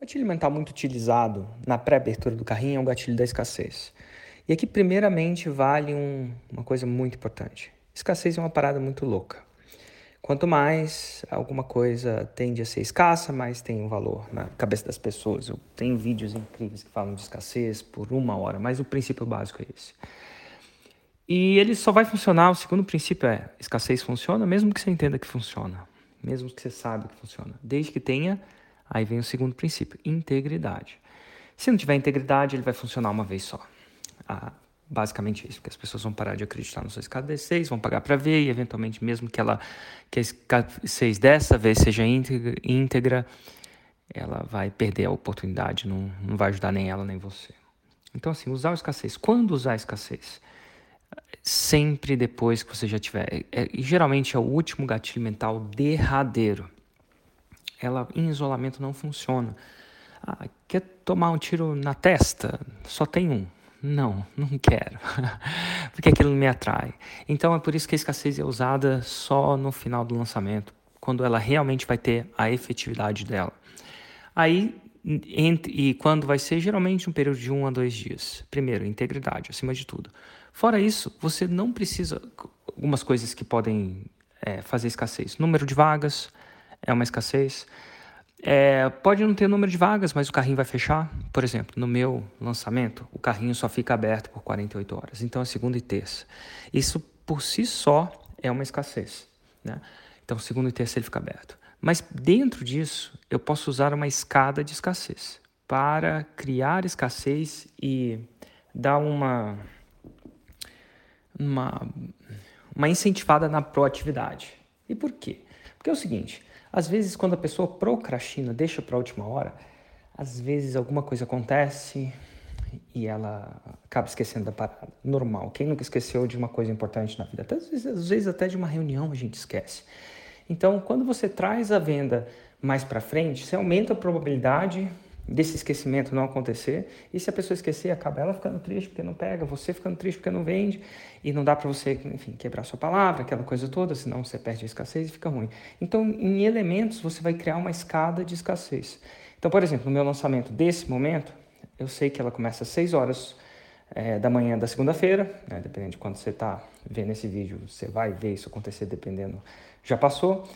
gatilho mental muito utilizado na pré-abertura do carrinho é o gatilho da escassez. E aqui, primeiramente, vale um, uma coisa muito importante. Escassez é uma parada muito louca. Quanto mais alguma coisa tende a ser escassa, mais tem um valor na cabeça das pessoas. Eu tenho vídeos incríveis que falam de escassez por uma hora, mas o princípio básico é esse. E ele só vai funcionar, o segundo princípio é, escassez funciona mesmo que você entenda que funciona, mesmo que você saiba que funciona, desde que tenha, aí vem o segundo princípio, integridade. Se não tiver integridade, ele vai funcionar uma vez só. Ah, basicamente isso, porque as pessoas vão parar de acreditar no seu escassez, vão pagar para ver e eventualmente mesmo que ela que a escassez dessa vez seja íntegra, ela vai perder a oportunidade, não, não vai ajudar nem ela nem você. Então assim, usar a escassez. Quando usar a escassez? sempre depois que você já tiver. É, e geralmente é o último gatilho mental derradeiro. Ela em isolamento não funciona. Ah, quer tomar um tiro na testa? Só tem um. Não, não quero, porque aquilo me atrai. Então é por isso que a escassez é usada só no final do lançamento, quando ela realmente vai ter a efetividade dela. Aí, entre, e quando vai ser? Geralmente um período de um a dois dias. Primeiro, integridade, acima de tudo. Fora isso, você não precisa. Algumas coisas que podem é, fazer escassez. Número de vagas é uma escassez. É, pode não ter número de vagas, mas o carrinho vai fechar. Por exemplo, no meu lançamento, o carrinho só fica aberto por 48 horas. Então, é segunda e terça. Isso por si só é uma escassez. Né? Então, segunda e terça ele fica aberto. Mas dentro disso, eu posso usar uma escada de escassez para criar escassez e dar uma uma, uma incentivada na proatividade. E por quê? Porque é o seguinte, às vezes quando a pessoa procrastina, deixa para a última hora, às vezes alguma coisa acontece e ela acaba esquecendo da parada. Normal. Quem nunca esqueceu de uma coisa importante na vida? Às, vezes, às vezes até de uma reunião a gente esquece. Então, quando você traz a venda mais para frente, você aumenta a probabilidade desse esquecimento não acontecer. E se a pessoa esquecer, acaba ela ficando triste porque não pega, você ficando triste porque não vende, e não dá para você, enfim, quebrar sua palavra, aquela coisa toda, senão você perde a escassez e fica ruim. Então, em elementos, você vai criar uma escada de escassez. Então, por exemplo, no meu lançamento desse momento, eu sei que ela começa às 6 horas é, da manhã da segunda-feira, né, dependendo de quando você está vendo esse vídeo, você vai ver isso acontecer dependendo, já passou.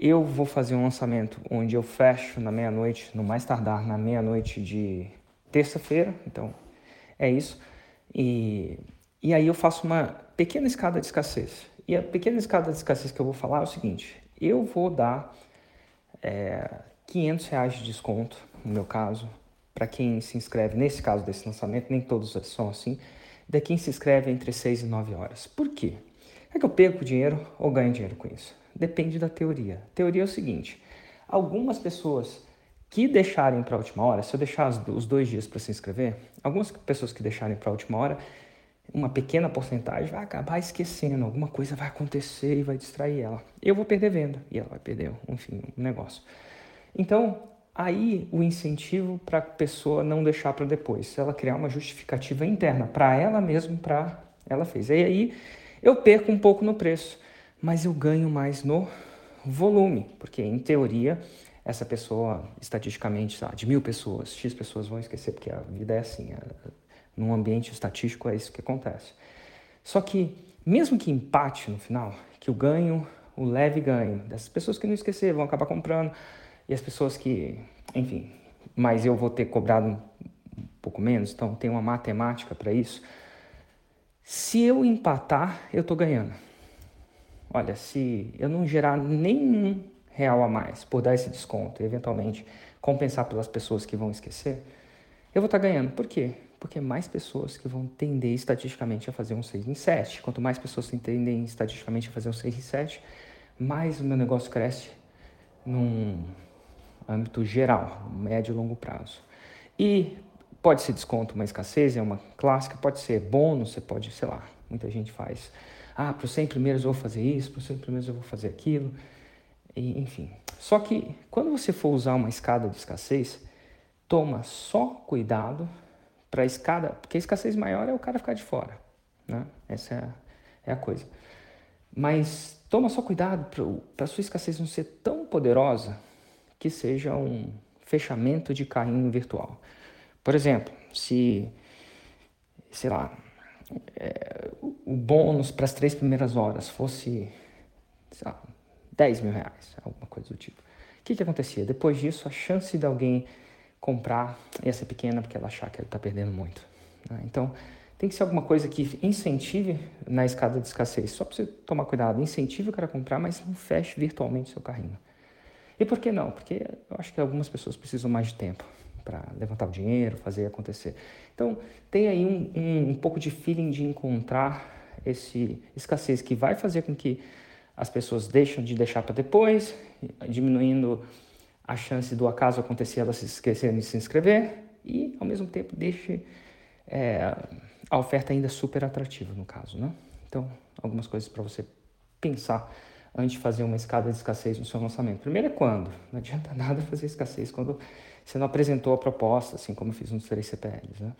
Eu vou fazer um lançamento onde eu fecho na meia-noite, no mais tardar na meia-noite de terça-feira, então é isso. E, e aí eu faço uma pequena escada de escassez. E a pequena escada de escassez que eu vou falar é o seguinte: eu vou dar é, 500 reais de desconto, no meu caso, para quem se inscreve, nesse caso desse lançamento, nem todos são assim, de quem se inscreve entre 6 e 9 horas. Por quê? É que eu perco dinheiro ou ganho dinheiro com isso? Depende da teoria. A teoria é o seguinte: algumas pessoas que deixarem para a última hora, se eu deixar os dois dias para se inscrever, algumas pessoas que deixarem para a última hora, uma pequena porcentagem vai acabar esquecendo, alguma coisa vai acontecer e vai distrair ela. Eu vou perder venda e ela vai perder, enfim, um negócio. Então, aí o incentivo para a pessoa não deixar para depois, se ela criar uma justificativa interna para ela mesma, para ela fez. E aí eu perco um pouco no preço mas eu ganho mais no volume, porque em teoria essa pessoa, estatisticamente, de mil pessoas, X pessoas vão esquecer, porque a vida é assim, é, num ambiente estatístico é isso que acontece. Só que, mesmo que empate no final, que o ganho, o leve ganho, dessas pessoas que não esquecer vão acabar comprando, e as pessoas que, enfim, mas eu vou ter cobrado um pouco menos, então tem uma matemática para isso. Se eu empatar, eu estou ganhando. Olha, se eu não gerar nenhum real a mais por dar esse desconto e eventualmente compensar pelas pessoas que vão esquecer, eu vou estar tá ganhando. Por quê? Porque mais pessoas que vão tender estatisticamente a fazer um 6 em 7. Quanto mais pessoas tendem estatisticamente a fazer um 6 em 7, mais o meu negócio cresce num âmbito geral, médio e longo prazo. E pode ser desconto, uma escassez, é uma clássica, pode ser bônus, você pode, sei lá, muita gente faz ah, para os 100 primeiros eu vou fazer isso, para os 100 primeiros eu vou fazer aquilo, e, enfim. Só que quando você for usar uma escada de escassez, toma só cuidado para a escada, porque a escassez maior é o cara ficar de fora, né? Essa é a, é a coisa. Mas toma só cuidado para a sua escassez não ser tão poderosa que seja um fechamento de carrinho virtual. Por exemplo, se, sei lá, é, o bônus para as três primeiras horas fosse, sei lá, 10 mil reais, alguma coisa do tipo. O que, que acontecia? Depois disso, a chance de alguém comprar ia ser pequena porque ela achar que ele está perdendo muito. Né? Então, tem que ser alguma coisa que incentive na escada de escassez. Só para você tomar cuidado, incentive o cara a comprar, mas não feche virtualmente seu carrinho. E por que não? Porque eu acho que algumas pessoas precisam mais de tempo para levantar o dinheiro, fazer acontecer. Então, tem aí um, um, um pouco de feeling de encontrar esse escassez que vai fazer com que as pessoas deixam de deixar para depois, diminuindo a chance do acaso acontecer elas se esquecerem de se inscrever e, ao mesmo tempo, deixe é, a oferta ainda super atrativa, no caso, né? Então, algumas coisas para você pensar antes de fazer uma escada de escassez no seu lançamento. Primeiro é quando. Não adianta nada fazer escassez quando você não apresentou a proposta, assim como eu fiz nos três CPLs, né?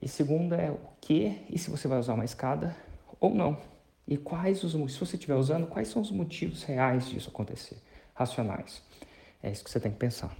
E segundo é o que e se você vai usar uma escada ou não. E quais os se você estiver usando, quais são os motivos reais disso acontecer, racionais. É isso que você tem que pensar.